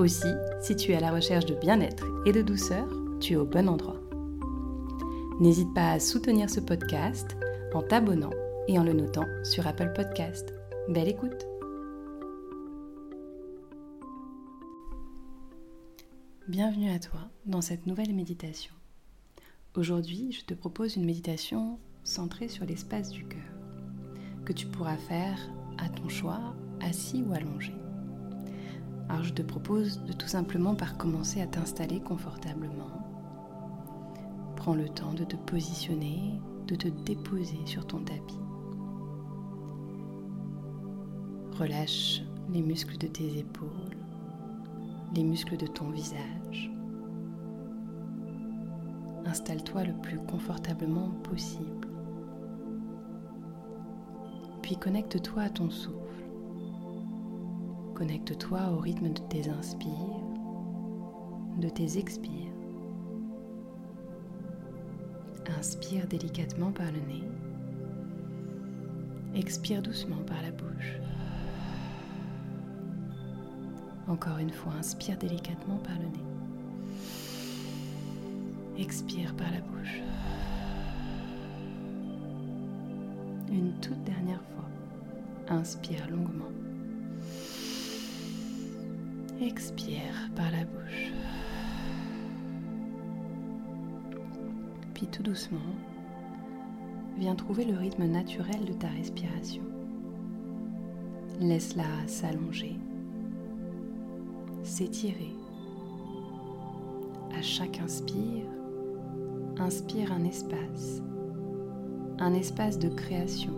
Aussi, si tu es à la recherche de bien-être et de douceur, tu es au bon endroit. N'hésite pas à soutenir ce podcast en t'abonnant et en le notant sur Apple Podcast. Belle écoute Bienvenue à toi dans cette nouvelle méditation. Aujourd'hui, je te propose une méditation centrée sur l'espace du cœur, que tu pourras faire à ton choix, assis ou allongé. Alors je te propose de tout simplement par commencer à t'installer confortablement. Prends le temps de te positionner, de te déposer sur ton tapis. Relâche les muscles de tes épaules, les muscles de ton visage. Installe-toi le plus confortablement possible. Puis connecte-toi à ton souffle. Connecte-toi au rythme de tes inspires, de tes expires. Inspire délicatement par le nez. Expire doucement par la bouche. Encore une fois, inspire délicatement par le nez. Expire par la bouche. Une toute dernière fois, inspire longuement. Expire par la bouche. Puis tout doucement, viens trouver le rythme naturel de ta respiration. Laisse-la s'allonger, s'étirer. À chaque inspire, inspire un espace, un espace de création.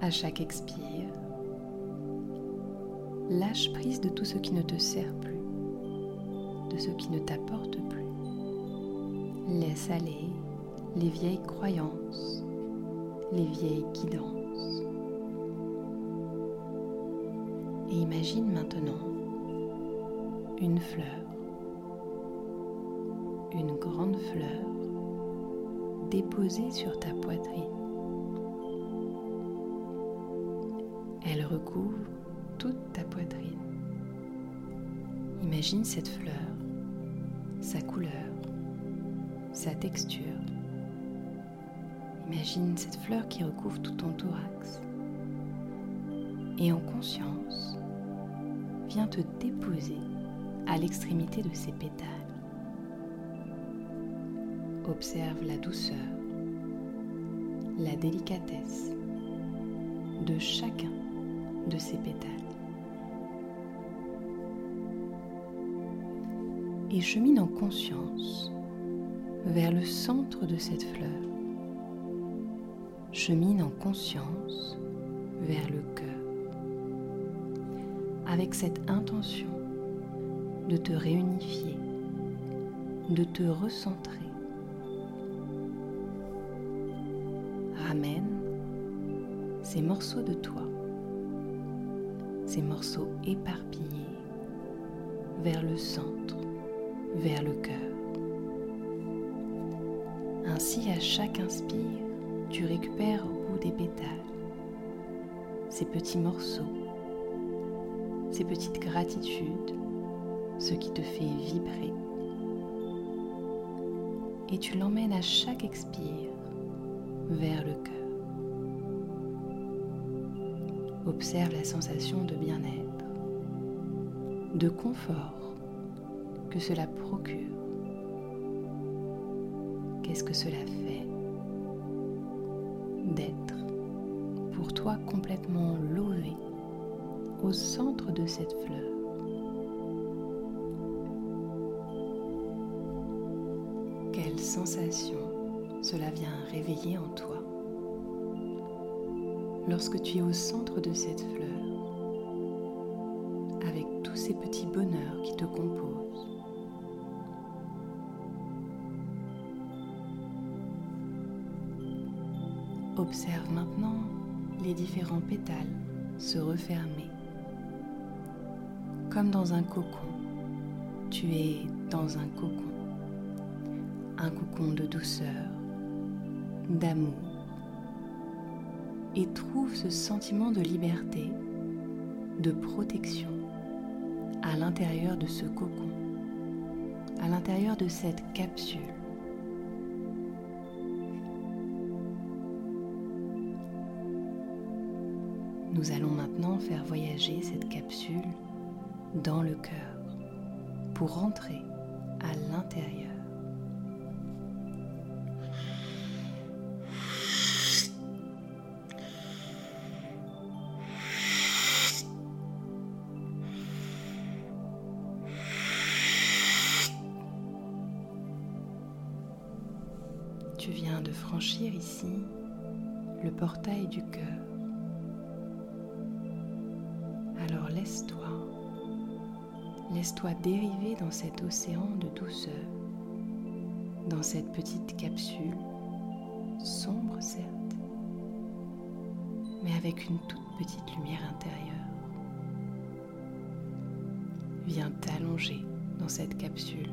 À chaque expire, lâche prise de tout ce qui ne te sert plus, de ce qui ne t'apporte plus. Laisse aller les vieilles croyances, les vieilles guidances. Et imagine maintenant une fleur, une grande fleur déposée sur ta poitrine. Elle recouvre toute ta poitrine. Imagine cette fleur, sa couleur, sa texture. Imagine cette fleur qui recouvre tout ton thorax. Et en conscience, viens te déposer à l'extrémité de ses pétales. Observe la douceur, la délicatesse de chacun de ses pétales. Et chemine en conscience vers le centre de cette fleur. Chemine en conscience vers le cœur. Avec cette intention de te réunifier, de te recentrer. Ramène ces morceaux de toi, ces morceaux éparpillés vers le centre, vers le cœur. Ainsi, à chaque inspire, tu récupères au bout des pétales ces petits morceaux, ces petites gratitudes, ce qui te fait vibrer. Et tu l'emmènes à chaque expire vers le cœur. Observe la sensation de bien-être, de confort que cela procure. Qu'est-ce que cela fait d'être pour toi complètement lové au centre de cette fleur? Quelle sensation cela vient réveiller en toi lorsque tu es au centre de cette fleur tous ces petits bonheurs qui te composent? Observe maintenant les différents pétales se refermer. Comme dans un cocon, tu es dans un cocon. Un cocon de douceur, d'amour. Et trouve ce sentiment de liberté, de protection à l'intérieur de ce cocon, à l'intérieur de cette capsule. Nous allons maintenant faire voyager cette capsule dans le cœur pour rentrer à l'intérieur. Tu viens de franchir ici le portail du cœur. Laisse-toi dériver dans cet océan de douceur, dans cette petite capsule, sombre certes, mais avec une toute petite lumière intérieure. Viens t'allonger dans cette capsule,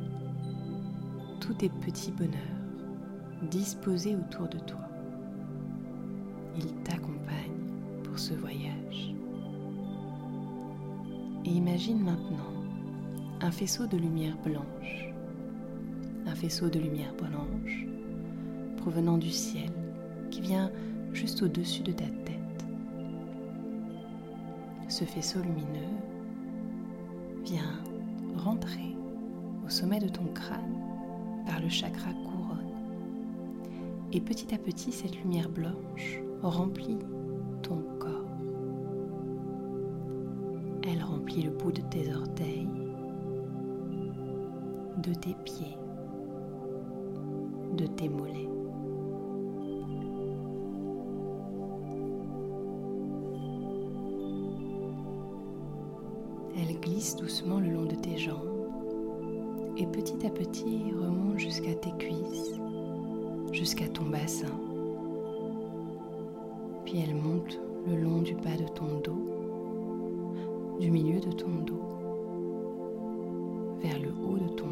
tous tes petits bonheurs disposés autour de toi. Ils t'accompagnent pour ce voyage. Et imagine maintenant un faisceau de lumière blanche, un faisceau de lumière blanche provenant du ciel qui vient juste au-dessus de ta tête. Ce faisceau lumineux vient rentrer au sommet de ton crâne par le chakra couronne. Et petit à petit, cette lumière blanche remplit ton corps. Elle remplit le bout de tes orteils, de tes pieds, de tes mollets. Elle glisse doucement le long de tes jambes et petit à petit remonte jusqu'à tes cuisses, jusqu'à ton bassin. Puis elle monte le long du bas de ton dos du milieu de ton dos, vers le haut de ton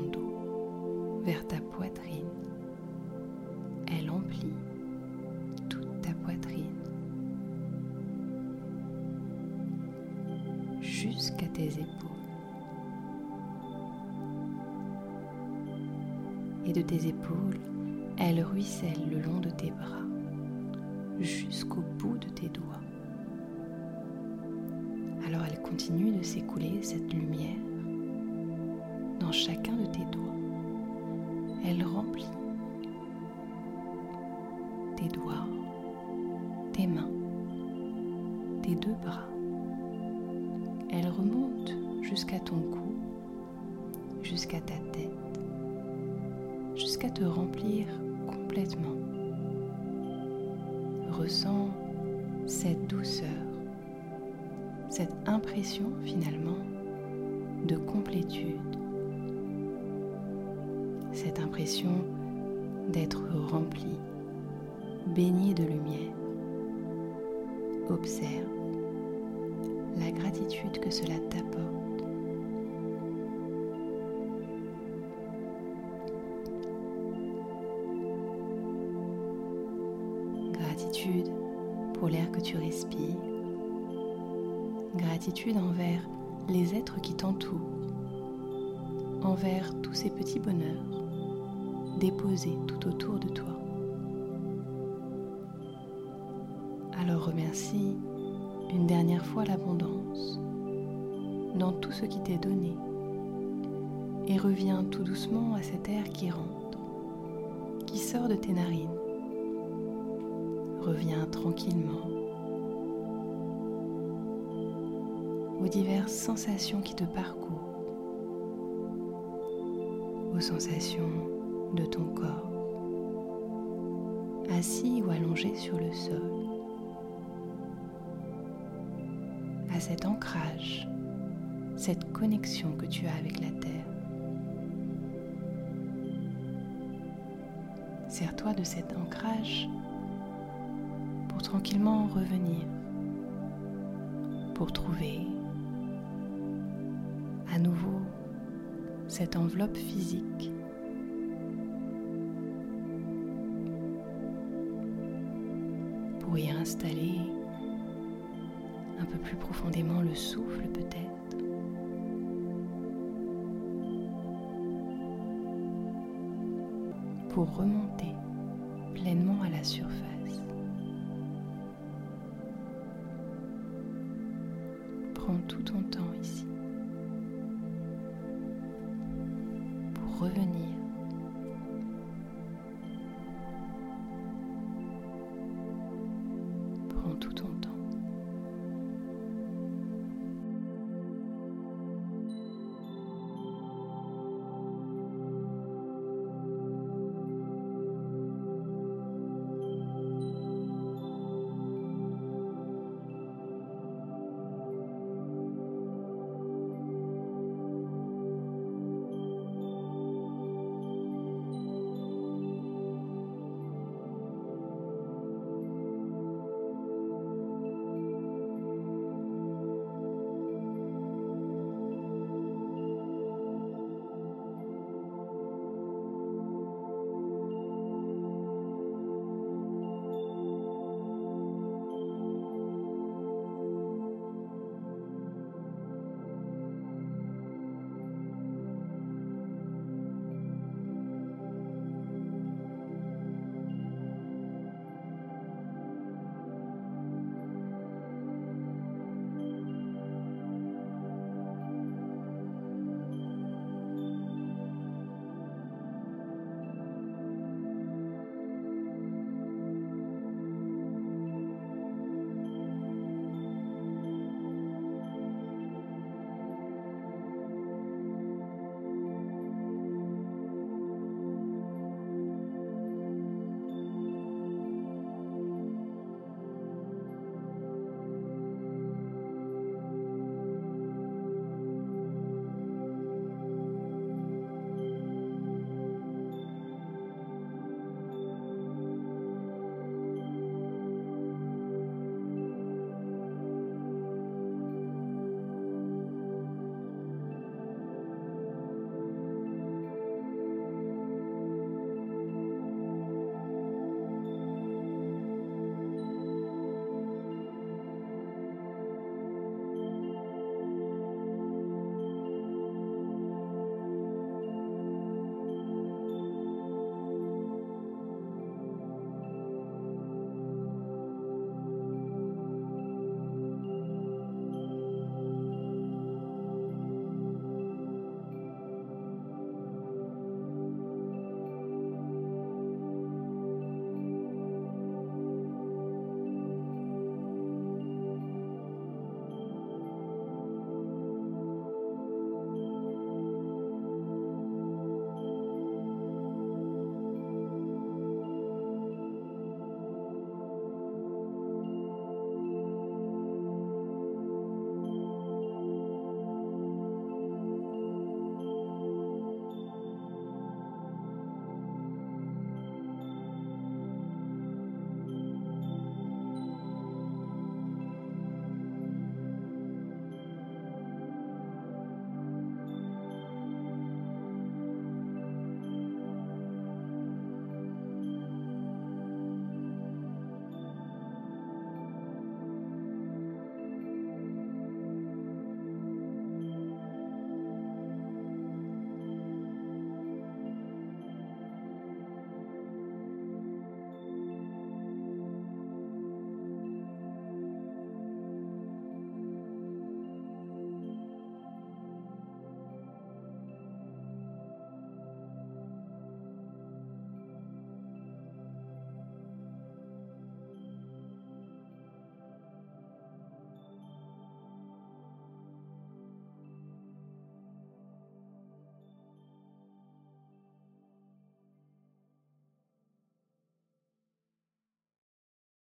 jusqu'à tes épaules. Et de tes épaules, elle ruisselle le long de tes bras jusqu'au bout de tes doigts. Alors elle continue de s'écouler cette lumière dans chacun de tes doigts. Elle remplit tes doigts, tes mains, tes deux bras. Elle remonte jusqu'à ton cou, jusqu'à ta tête, jusqu'à te remplir complètement. Ressens cette douceur cette impression finalement de complétude, cette impression d'être rempli, baigné de lumière. Observe la gratitude que cela t'apporte. Gratitude pour l'air que tu respires gratitude envers les êtres qui t'entourent, envers tous ces petits bonheurs déposés tout autour de toi. Alors remercie une dernière fois l'abondance dans tout ce qui t'est donné et reviens tout doucement à cet air qui rentre, qui sort de tes narines. Reviens tranquillement aux diverses sensations qui te parcourent, aux sensations de ton corps, assis ou allongé sur le sol, à cet ancrage cette connexion que tu as avec la Terre. Sers-toi de cet ancrage pour tranquillement revenir, pour trouver à nouveau cette enveloppe physique. Pour y installer plus profondément le souffle peut-être. Pour remonter pleinement à la surface. Prends tout ton temps ici. Pour revenir